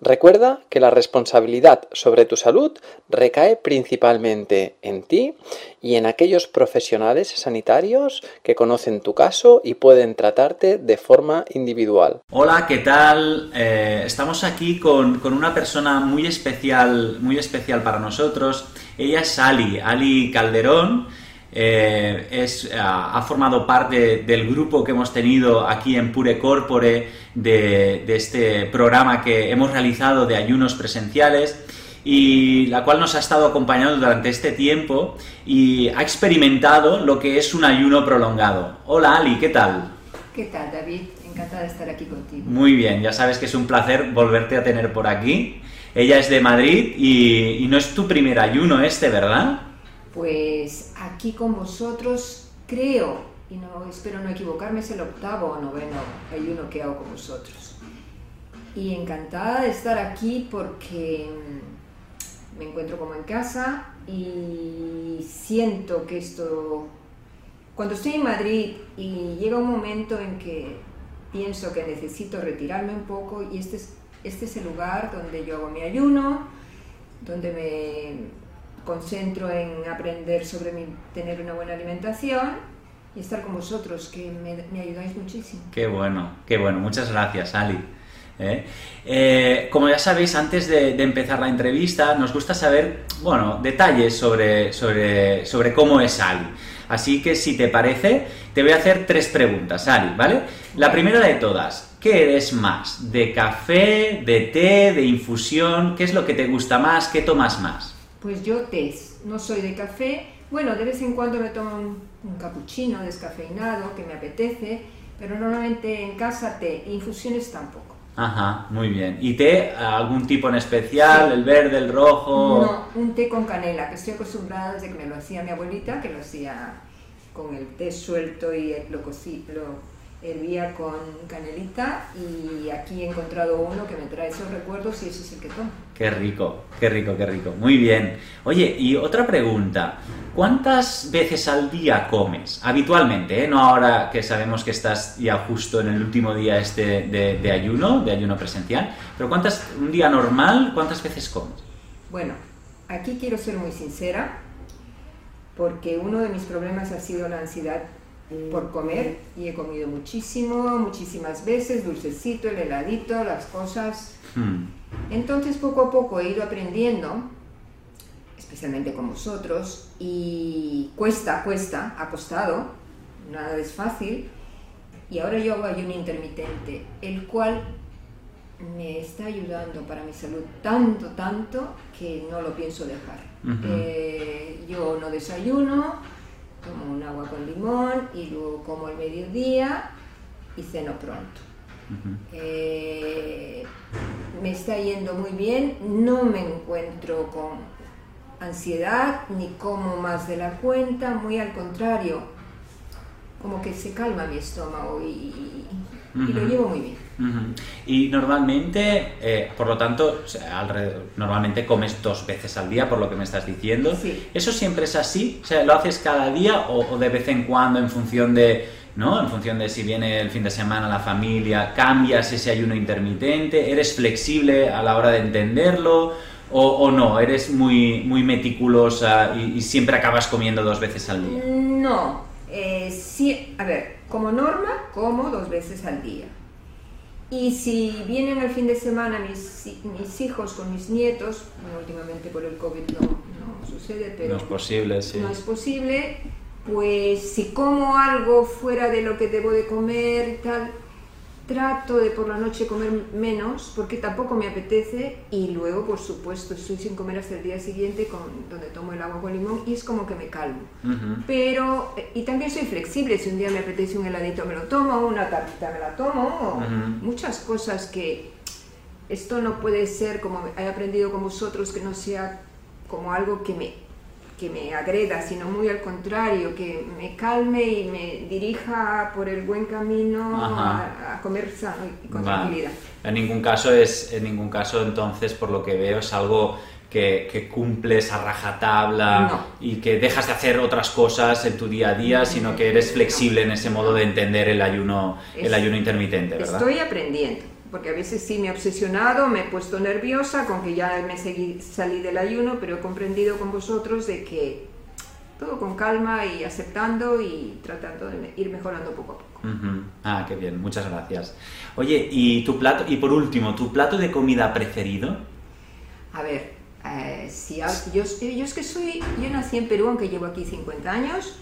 Recuerda que la responsabilidad sobre tu salud recae principalmente en ti y en aquellos profesionales sanitarios que conocen tu caso y pueden tratarte de forma individual. Hola, ¿qué tal? Eh, estamos aquí con, una persona muy especial, muy especial para nosotros. Ella es Ali, Ali Calderón. Eh, es, ha formado parte del grupo que hemos tenido aquí en Pure Corpore de, este programa que hemos realizado de ayunos presenciales y la cual nos ha estado acompañando durante este tiempo y ha experimentado lo que es un ayuno prolongado. Hola Ali, ¿qué tal? ¿Qué tal David? Encantada de estar aquí contigo. Muy bien, ya sabes que es un placer volverte a tener por aquí. Ella es de Madrid y, y no es tu primer ayuno este, ¿verdad? Pues aquí con vosotros creo, y no espero no equivocarme, es el octavo o noveno ayuno que hago con vosotros. Y encantada de estar aquí porque me encuentro como en casa y siento que esto, cuando estoy en Madrid y llega un momento en que pienso que necesito retirarme un poco y este es, este es el lugar donde yo hago mi ayuno, donde me concentro en aprender sobre mi, tener una buena alimentación y estar con vosotros, que me, ayudáis muchísimo. Qué bueno, qué bueno. Muchas gracias, Ali. ¿eh? Eh, como ya sabéis, antes de, empezar la entrevista, nos gusta saber, bueno, detalles sobre, sobre, sobre cómo es Ali. Así que si te parece, te voy a hacer tres preguntas, Ali, ¿vale? La primera de todas, ¿qué eres más? ¿De café, de té, de infusión? ¿Qué es lo que te gusta más? ¿Qué tomas más? Pues yo té, no soy de café. Bueno, de vez en cuando me tomo un, un cappuccino descafeinado que me apetece, pero normalmente en casa té, infusiones tampoco. Ajá, muy bien. ¿Y té algún tipo en especial? ¿El verde, el rojo? No, un té con canela, que estoy acostumbrada desde que me lo hacía mi abuelita, que lo hacía con el té suelto y lo, cocí, lo hervía con canelita y aquí he encontrado uno que me trae esos recuerdos y ese es el que tomo. Qué rico, qué rico, qué rico. Muy bien. Oye, y otra pregunta. ¿Cuántas veces al día comes? Habitualmente, ¿eh? no ahora que sabemos que estás ya justo en el último día este de, ayuno, de ayuno presencial, pero ¿cuántas, un día normal, cuántas veces comes? Bueno, aquí quiero ser muy sincera, porque uno de mis problemas ha sido la ansiedad por comer y he comido muchísimo, muchísimas veces, dulcecito, el heladito, las cosas. Hmm. Entonces poco a poco he ido aprendiendo, especialmente con vosotros, y cuesta, cuesta, ha costado, nada es fácil, y ahora yo hago ayuno intermitente, el cual me está ayudando para mi salud tanto, tanto, que no lo pienso dejar. Eh, yo no desayuno, tomo un agua con limón y luego como al mediodía y ceno pronto. Eh, me está yendo muy bien, no me encuentro con ansiedad ni como más de la cuenta, muy al contrario, como que se calma mi estómago y, lo llevo muy bien. Y normalmente, eh, por lo tanto, normalmente comes dos veces al día, por lo que me estás diciendo. ¿Eso siempre es así? O sea, ¿lo haces cada día o, de vez en cuando en función de, ¿no? En función de si viene el fin de semana la familia, cambias ese ayuno intermitente, eres flexible a la hora de entenderlo o, no, eres muy, muy meticulosa y, siempre acabas comiendo dos veces al día. No, eh, sí, a ver, como norma como dos veces al día Y si vienen al fin de semana mis, mis hijos con mis nietos, bueno, últimamente por el COVID no, no sucede, pero... No es posible, sí. No es posible, pues si como algo fuera de lo que debo de comer y tal, trato de por la noche comer menos porque tampoco me apetece y luego por supuesto estoy sin comer hasta el día siguiente con, donde tomo el agua con limón y es como que me calmo. Pero, y también soy flexible, si un día me apetece un heladito me lo tomo, una tartita me la tomo, muchas cosas que esto no puede ser como he aprendido con vosotros, que no sea como algo que me que me agreda, sino muy al contrario, que me calme y me dirija por el buen camino a, comer sano y con tranquilidad. En ningún caso es, en ningún caso entonces, por lo que veo, es algo que, que, cumples a rajatabla y que dejas de hacer otras cosas en tu día a día, sino que eres flexible en ese modo de entender el ayuno, el ayuno intermitente, ¿verdad? Estoy aprendiendo porque a veces sí me he obsesionado, me he puesto nerviosa con que ya me seguí, salí del ayuno, pero he comprendido con vosotros de que todo con calma y aceptando y tratando de ir mejorando poco a poco. Ah, qué bien, muchas gracias. Oye, y tu plato, y por último, ¿tu plato de comida preferido? A ver, eh, si, yo, yo es que soy, yo nací en Perú, aunque llevo aquí 50 años,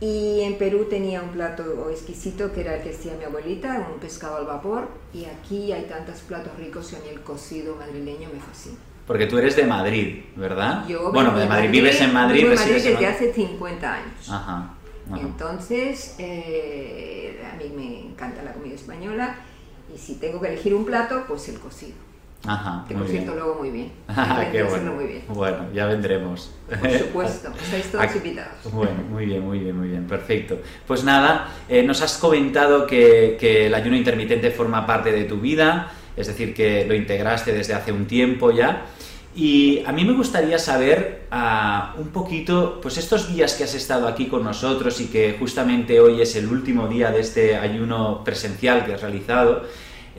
y en Perú tenía un plato exquisito que era el que hacía mi abuelita, un pescado al vapor. Y aquí hay tantos platos ricos y a mí el cocido madrileño me fascina. Porque tú eres de Madrid, ¿verdad? Yo bueno, de Madrid, vives en Madrid. Vivo en Madrid desde hace 50 años. Ajá, Entonces, eh, a mí me encanta la comida española y si tengo que elegir un plato, pues el cocido. Ajá, que por cierto luego muy bien. Qué bueno. Muy bien. Bueno, ya vendremos. Por supuesto, estáis todos invitados. Bueno, muy bien, muy bien, muy bien, perfecto. Pues nada, eh, nos has comentado que, que, el ayuno intermitente forma parte de tu vida, es decir, que lo integraste desde hace un tiempo ya. Y a mí me gustaría saber uh, un poquito, pues estos días que has estado aquí con nosotros y que justamente hoy es el último día de este ayuno presencial que has realizado,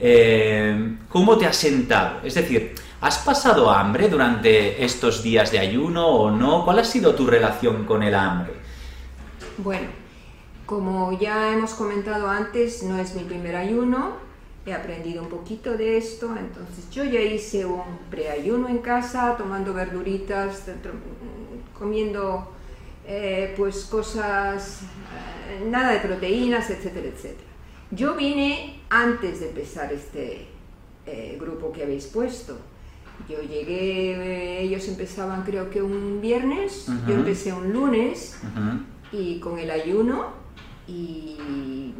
eh, ¿cómo te has sentado? Es decir, ¿has pasado hambre durante estos días de ayuno o no? ¿Cuál ha sido tu relación con el hambre? Bueno, como ya hemos comentado antes, no es mi primer ayuno, he aprendido un poquito de esto, entonces yo ya hice un preayuno en casa, tomando verduritas, comiendo eh, pues cosas, eh, nada de proteínas, etcétera, etcétera. Yo vine antes de empezar este eh, grupo que habéis puesto. Yo llegué, eh, ellos empezaban creo que un viernes, yo empecé un lunes y con el ayuno y,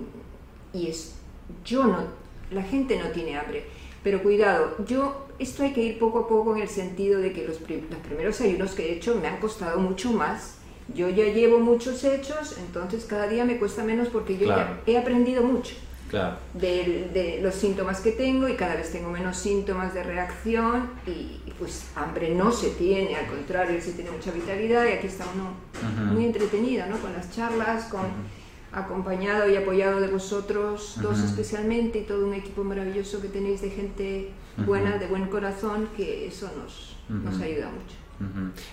y es, yo no, la gente no tiene hambre. Pero cuidado, yo, esto hay que ir poco a poco en el sentido de que los, los primeros ayunos que he hecho me han costado mucho más yo ya llevo muchos hechos, entonces cada día me cuesta menos porque yo ya he aprendido mucho de, los síntomas que tengo y cada vez tengo menos síntomas de reacción y, pues hambre no se tiene, al contrario, se tiene mucha vitalidad y aquí está uno muy entretenido, ¿no? Con las charlas, con... acompañado y apoyado de vosotros dos especialmente y todo un equipo maravilloso que tenéis de gente buena, de buen corazón, que eso nos, nos ayuda mucho.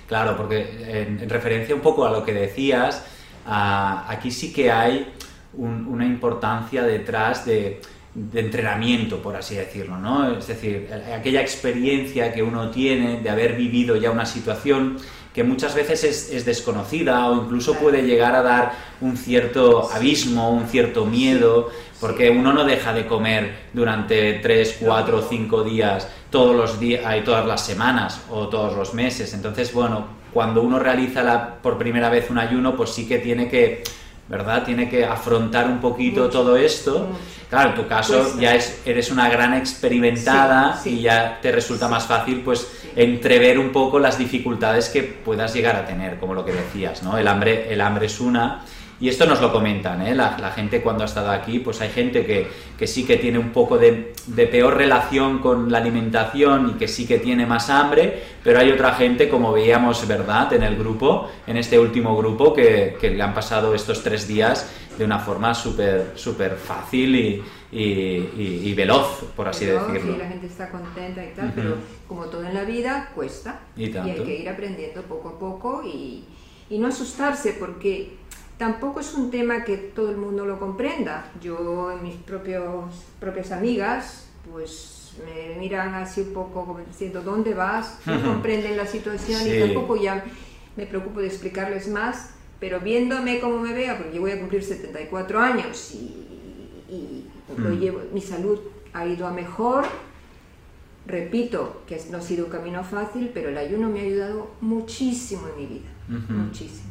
Claro, porque en, referencia un poco a lo que decías, aquí sí que hay una importancia detrás de, entrenamiento, por así decirlo, ¿no? Es decir, aquella experiencia que uno tiene de haber vivido ya una situación que muchas veces es, desconocida o incluso puede llegar a dar un cierto abismo, un cierto miedo, porque uno no deja de comer durante 3, 4, 5 días todos los días, todas las semanas o todos los meses. Entonces, bueno, cuando uno realiza la, por primera vez un ayuno, pues sí que tiene que, ¿verdad? Tiene que afrontar un poquito todo esto. Claro, en tu caso pues, ya es, eres una gran experimentada y ya te resulta más fácil, pues, entrever un poco las dificultades que puedas llegar a tener, como lo que decías, ¿no? El hambre, el hambre es una y esto nos lo comentan, ¿eh? la, gente cuando ha estado aquí, pues hay gente que, sí que tiene un poco de, peor relación con la alimentación y que sí que tiene más hambre, pero hay otra gente, como veíamos, ¿verdad?, en el grupo, en este último grupo, que, le han pasado estos tres días de una forma súper súper fácil y, y, veloz, por así decirlo. Sí, la gente está contenta y tal, pero como todo en la vida, cuesta. Y, hay que ir aprendiendo poco a poco y, y no asustarse porque tampoco es un tema que todo el mundo lo comprenda. Yo, mis propios, propias amigas, pues me miran así un poco como diciendo, ¿dónde vas? No comprenden la situación y tampoco ya me preocupo de explicarles más, pero viéndome como me veo, porque yo voy a cumplir 74 años y, lo mm. llevo, mi salud ha ido a mejor. Repito que no ha sido un camino fácil, pero el ayuno me ha ayudado muchísimo en mi vida, muchísimo.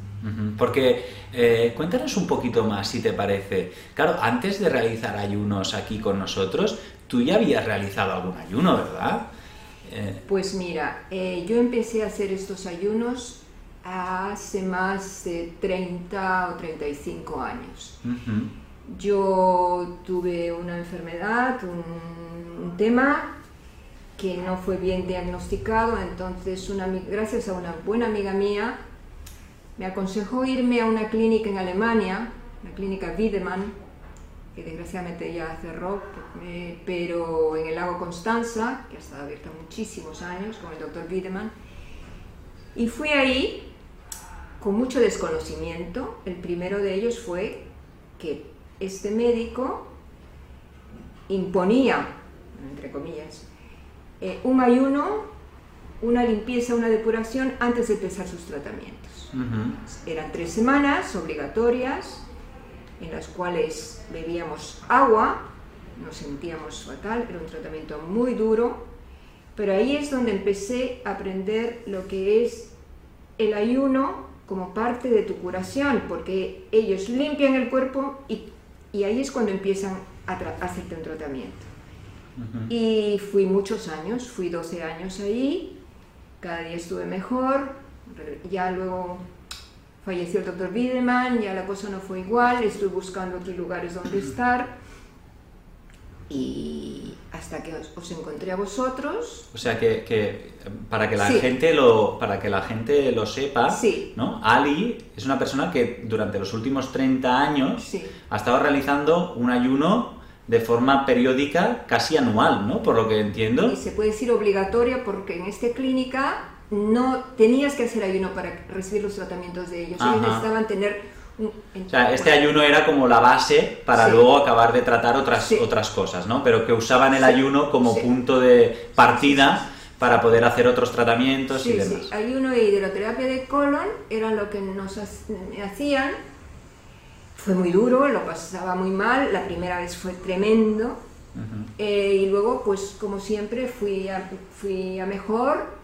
Porque eh, cuéntanos un poquito más, si te parece. Claro, antes de realizar ayunos aquí con nosotros, tú ya habías realizado algún ayuno, ¿verdad? Eh, pues mira, eh, yo empecé a hacer estos ayunos hace más de 30 o 35 años. Yo tuve una enfermedad, un, tema que no fue bien diagnosticado, entonces una, gracias a una buena amiga mía me aconsejó irme a una clínica en Alemania, la clínica Wiedemann, que desgraciadamente ya cerró, pero en el lago Constanza, que ha estado abierta muchísimos años con el doctor Wiedemann, y fui ahí con mucho desconocimiento. El primero de ellos fue que este médico imponía, entre comillas, eh, un ayuno, una limpieza, una depuración antes de empezar sus tratamientos. Eran tres semanas obligatorias en las cuales bebíamos agua, nos sentíamos fatal, era un tratamiento muy duro, pero ahí es donde empecé a aprender lo que es el ayuno como parte de tu curación, porque ellos limpian el cuerpo y, ahí es cuando empiezan a, hacerte un tratamiento. Y fui muchos años, fui 12 años ahí, cada día estuve mejor, ya luego falleció el doctor Wiedemann, ya la cosa no fue igual, estoy buscando otros lugares donde estar y hasta que os, encontré a vosotros. O sea que, para que la gente lo para que la gente lo sepa, ¿no? Ali es una persona que durante los últimos 30 años ha estado realizando un ayuno de forma periódica, casi anual, ¿no? Por lo que entiendo. Y se puede decir obligatoria porque en esta clínica no tenías que hacer ayuno para recibir los tratamientos de ellos. Ellos necesitaban tener un, o sea, este ayuno era como la base para luego acabar de tratar otras, otras cosas, ¿no? Pero que usaban el ayuno como punto de partida para poder hacer otros tratamientos y demás. Sí, ayuno e hidroterapia de colon eran lo que nos hacían. Fue muy duro, lo pasaba muy mal, la primera vez fue tremendo. Eh, y luego, pues como siempre, fui a, fui a mejor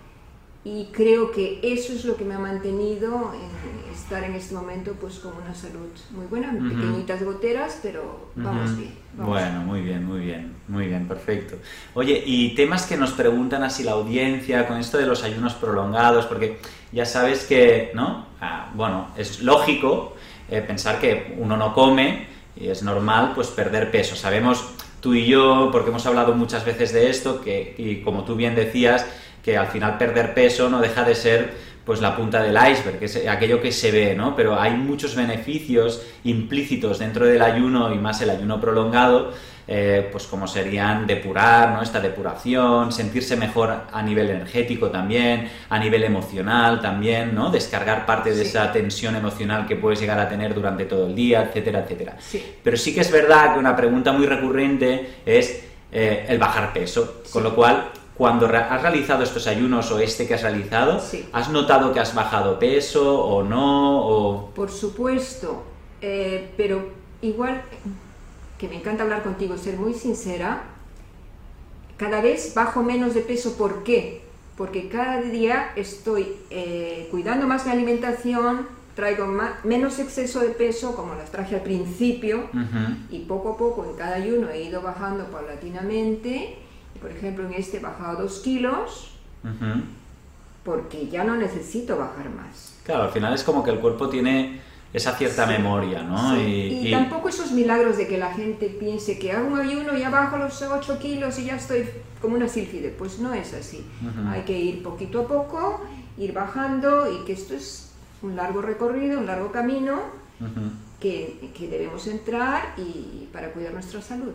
y creo que eso es lo que me ha mantenido en estar en este momento pues con una salud muy buena, pequeñitas goteras, pero vamos bien. bueno, muy bien, muy bien, muy bien, perfecto. Oye, y temas que nos preguntan así la audiencia con esto de los ayunos prolongados, porque ya sabes que, ¿no? Ah, bueno, es lógico eh, pensar que uno no come y es normal pues perder peso. Sabemos tú y yo, porque hemos hablado muchas veces de esto, que, y como tú bien decías, que al final perder peso no deja de ser pues la punta del iceberg, que es aquello que se ve, ¿no? Pero hay muchos beneficios implícitos dentro del ayuno y más el ayuno prolongado, eh, pues como serían depurar, ¿no? Esta depuración, sentirse mejor a nivel energético también, a nivel emocional también, ¿no? Descargar parte de esa tensión emocional que puedes llegar a tener durante todo el día, etcétera, etcétera. Pero sí que es verdad que una pregunta muy recurrente es eh, el bajar peso, con lo cual cuando has realizado estos ayunos o este que has realizado, ¿has notado que has bajado peso o no? Por supuesto, eh, pero igual que me encanta hablar contigo, ser muy sincera, cada vez bajo menos de peso. ¿Por qué? Porque cada día estoy eh, cuidando más mi alimentación, traigo menos exceso de peso como las traje al principio y poco a poco en cada ayuno he ido bajando paulatinamente por ejemplo, en este he bajado dos kilos porque ya no necesito bajar más. Claro, al final es como que el cuerpo tiene esa cierta memoria, ¿no? Y, tampoco esos milagros de que la gente piense que hago un ayuno, ya bajo los 8 kilos y ya estoy como una sílfide. Pues no es así. Hay que ir poquito a poco, ir bajando y que esto es un largo recorrido, un largo camino que, debemos entrar y para cuidar nuestra salud.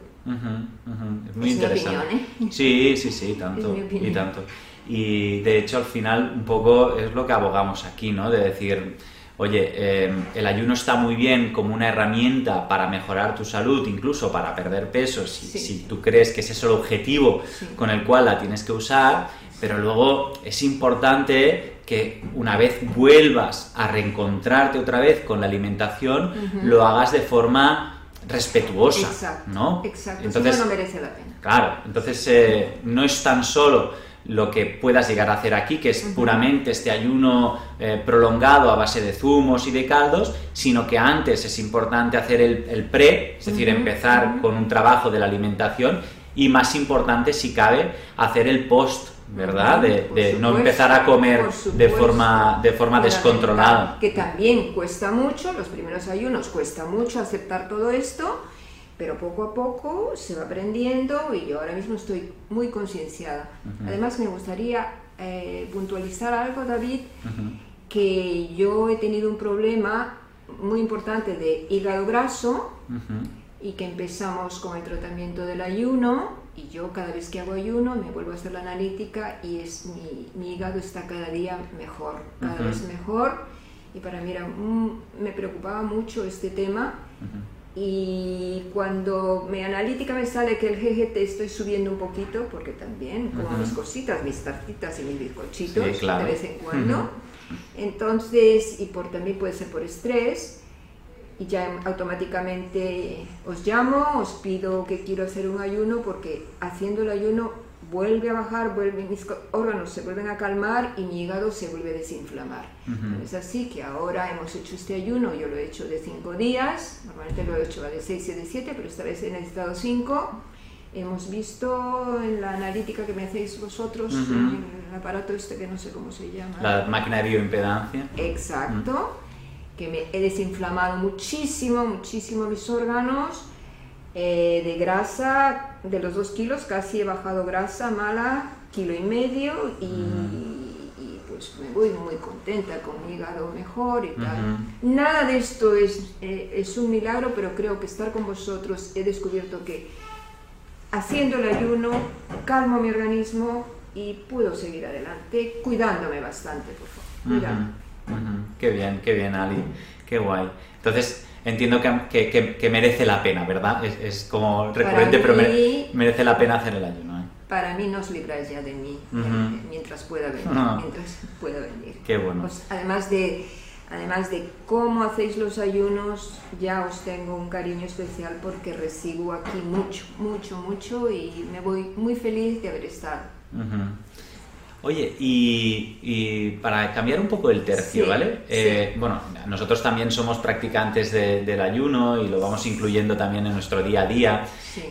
Muy interesante. ¿eh? Sí, sí, sí, tanto y tanto. Y de hecho al final un poco es lo que abogamos aquí, ¿no? De decir, oye, eh, el ayuno está muy bien como una herramienta para mejorar tu salud, incluso para perder peso, si, tú crees que ese es el objetivo con el cual la tienes que usar, pero luego es importante que una vez vuelvas a reencontrarte otra vez con la alimentación, lo hagas de forma respetuosa, exacto, ¿no? Exacto, entonces no merece la pena. Claro, entonces eh, no es tan solo lo que puedas llegar a hacer aquí, que es puramente este ayuno eh, prolongado a base de zumos y de caldos, sino que antes es importante hacer el, pre, es decir, empezar con un trabajo de la alimentación y más importante, si cabe, hacer el post ¿verdad? De, no empezar a comer de forma, de forma descontrolada. Que también cuesta mucho, los primeros ayunos cuesta mucho aceptar todo esto, pero poco a poco se va aprendiendo y yo ahora mismo estoy muy concienciada. Además me gustaría eh, puntualizar algo, David, que yo he tenido un problema muy importante de hígado graso y que empezamos con el tratamiento del ayuno y yo cada vez que hago ayuno me vuelvo a hacer la analítica y es mi, hígado está cada día mejor, cada vez mejor. Y para mí era, me preocupaba mucho este tema. Y cuando mi analítica me sale que el GGT estoy subiendo un poquito, porque también como mis cositas, mis tartitas y mis bizcochitos de vez en cuando. Entonces, y por también puede ser por estrés, y ya automáticamente os llamo, os pido que quiero hacer un ayuno porque haciendo el ayuno vuelve a bajar, vuelve, mis órganos se vuelven a calmar y mi hígado se vuelve a desinflamar. Es así que ahora hemos hecho este ayuno, yo lo he hecho de 5 días, normalmente lo he hecho de 6 y de 7, pero esta vez he necesitado 5. Hemos visto en la analítica que me hacéis vosotros, en el aparato este que no sé cómo se llama. La máquina de bioimpedancia. Exacto que me he desinflamado muchísimo, muchísimo mis órganos. Eh, de grasa, de los dos kilos, casi he bajado grasa mala, kilo y medio, y, pues me voy muy contenta con mi hígado mejor y tal. Nada de esto es, eh, es un milagro, pero creo que estar con vosotros he descubierto que haciendo el ayuno calmo mi organismo y puedo seguir adelante cuidándome bastante, por favor. Qué bien, qué bien, Ali. Qué guay. Entonces, entiendo que, que, merece la pena, ¿verdad? Es, como recurrente, pero merece la pena hacer el ayuno. ¿eh? Para mí no os libráis ya de mí eh, mientras pueda venir. Mientras pueda venir. Qué bueno. Pues, además de además de cómo hacéis los ayunos, ya os tengo un cariño especial porque recibo aquí mucho, mucho, mucho y me voy muy feliz de haber estado. Oye, y, para cambiar un poco el tercio, ¿vale? Eh, bueno, nosotros también somos practicantes del ayuno y lo vamos incluyendo también en nuestro día a día,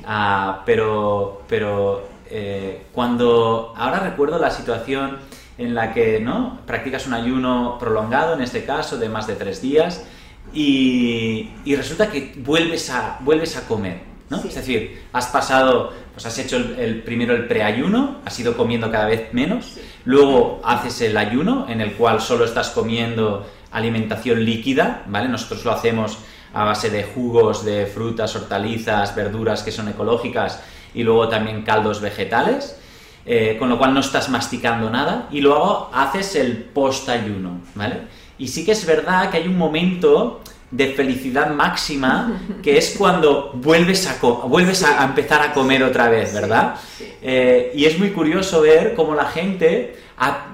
ah, pero, pero eh, cuando ahora recuerdo la situación en la que no practicas un ayuno prolongado, en este caso, de más de tres días, y, resulta que vuelves a, vuelves a comer, ¿no? Es decir, has pasado pues has hecho el, primero el preayuno, has ido comiendo cada vez menos, luego haces el ayuno en el cual solo estás comiendo alimentación líquida, ¿vale? Nosotros lo hacemos a base de jugos de frutas, hortalizas, verduras que son ecológicas y luego también caldos vegetales, eh, con lo cual no estás masticando nada y luego haces el post-ayuno, ¿vale? Y sí que es verdad que hay un momento de felicidad máxima, que es cuando vuelves a, vuelves a, empezar a comer otra vez, ¿verdad? Eh, y es muy curioso ver cómo la gente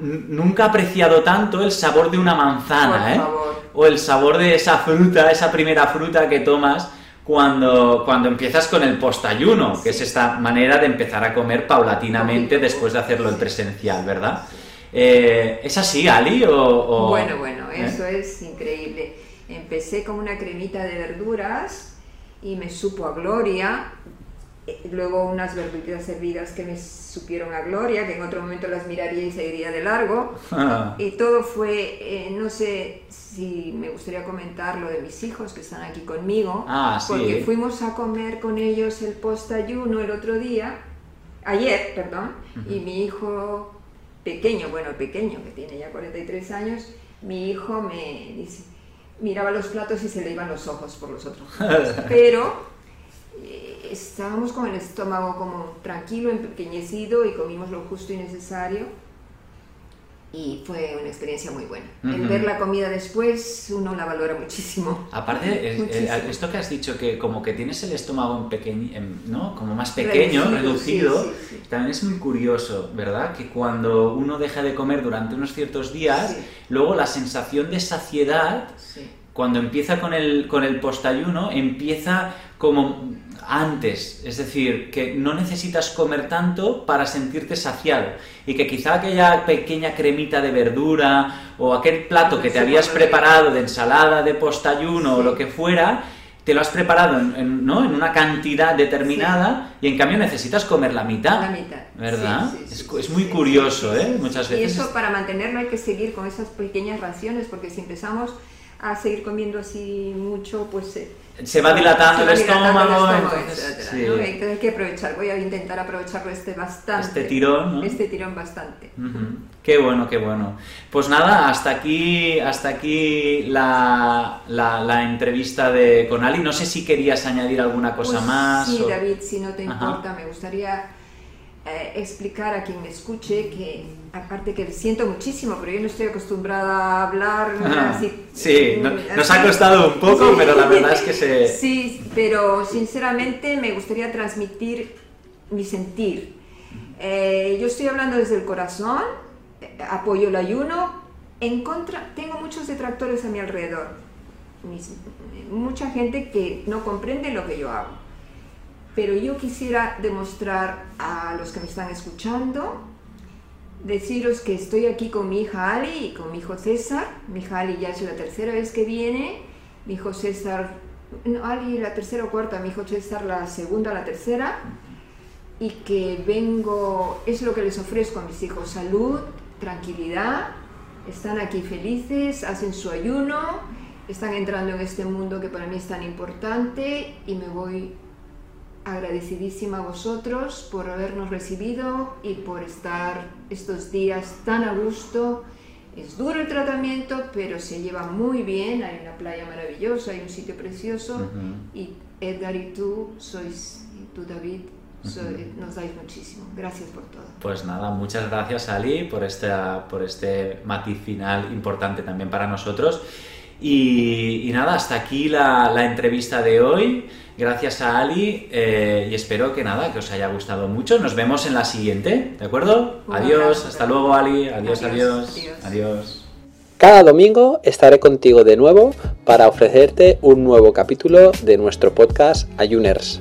nunca ha apreciado tanto el sabor de una manzana, ¿eh? O el sabor de esa fruta, esa primera fruta que tomas cuando, cuando empiezas con el postayuno, que es esta manera de empezar a comer paulatinamente después de hacerlo en presencial, ¿verdad? Eh, ¿Es así, Ali? O, Bueno, bueno, eso es increíble. Empecé con una cremita de verduras y me supo a gloria. Eh, luego unas verduritas hervidas que me supieron a gloria, que en otro momento las miraría y seguiría de largo. Ah. Y todo fue, eh, no sé si me gustaría comentar lo de mis hijos que están aquí conmigo, ah, porque fuimos a comer con ellos el post-ayuno el otro día, ayer, perdón, y mi hijo pequeño, bueno, pequeño, que tiene ya 43 años, mi hijo me dice, miraba los platos y se le iban los ojos por los otros. Pero eh, estábamos con el estómago como tranquilo, empequeñecido y comimos lo justo y necesario. Y fue una experiencia muy buena. El ver la comida después, uno la valora muchísimo. Aparte, eh, esto que has dicho, que como que tienes el estómago pequeño, ¿no? como más pequeño, reducido, también es muy curioso, ¿verdad? Que cuando uno deja de comer durante unos ciertos días, luego la sensación de saciedad, cuando empieza con el, con el postayuno, empieza como antes, es decir, que no necesitas comer tanto para sentirte saciado y que quizá aquella pequeña cremita de verdura o aquel plato que te habías preparado de ensalada, de postayuno o lo que fuera, te lo has preparado en, ¿no? en una cantidad determinada y en cambio necesitas comer la mitad. La mitad. ¿Verdad? es, muy curioso, ¿eh? Muchas veces. Y eso para mantenerlo hay que seguir con esas pequeñas raciones porque si empezamos a seguir comiendo así mucho, pues... Eh, se va dilatando el estómago. hay que aprovechar, voy a intentar aprovecharlo este bastante. Este tirón, Este tirón bastante. Qué bueno, qué bueno. Pues nada, hasta aquí, hasta aquí la, la, entrevista de, con Ali. No sé si querías añadir alguna cosa pues más. Sí, David, si no te importa, me gustaría eh, explicar a quien me escuche que, aparte que siento muchísimo, pero yo no estoy acostumbrada a hablar así. Sí, nos ha costado un poco, pero la verdad es que se... Sí, pero sinceramente me gustaría transmitir mi sentir. Eh, yo estoy hablando desde el corazón, eh, apoyo el ayuno, en contra, tengo muchos detractores a mi alrededor, mucha gente que no comprende lo que yo hago pero yo quisiera demostrar a los que me están escuchando, deciros que estoy aquí con mi hija Ali y con mi hijo César. Mi hija Ali ya es la tercera vez que viene, mi hijo César, Ali la tercera o cuarta, mi hijo César la segunda o la tercera. Y que vengo, es lo que les ofrezco a mis hijos, salud, tranquilidad, están aquí felices, hacen su ayuno, están entrando en este mundo que para mí es tan importante y me voy agradecidísima a vosotros por habernos recibido y por estar estos días tan a gusto. Es duro el tratamiento, pero se lleva muy bien. Hay una playa maravillosa, hay un sitio precioso. Y Edgar y tú sois, y tú David, nos dais muchísimo. Gracias por todo. Pues nada, muchas gracias Ali por, esta, por este matiz final importante también para nosotros. Y, nada, hasta aquí la, la entrevista de hoy. Gracias a Ali eh, y espero que nada, que os haya gustado mucho. Nos vemos en la siguiente, ¿de acuerdo? adiós, hasta luego Ali, adiós, adiós, adiós, Cada domingo estaré contigo de nuevo para ofrecerte un nuevo capítulo de nuestro podcast Ayuners.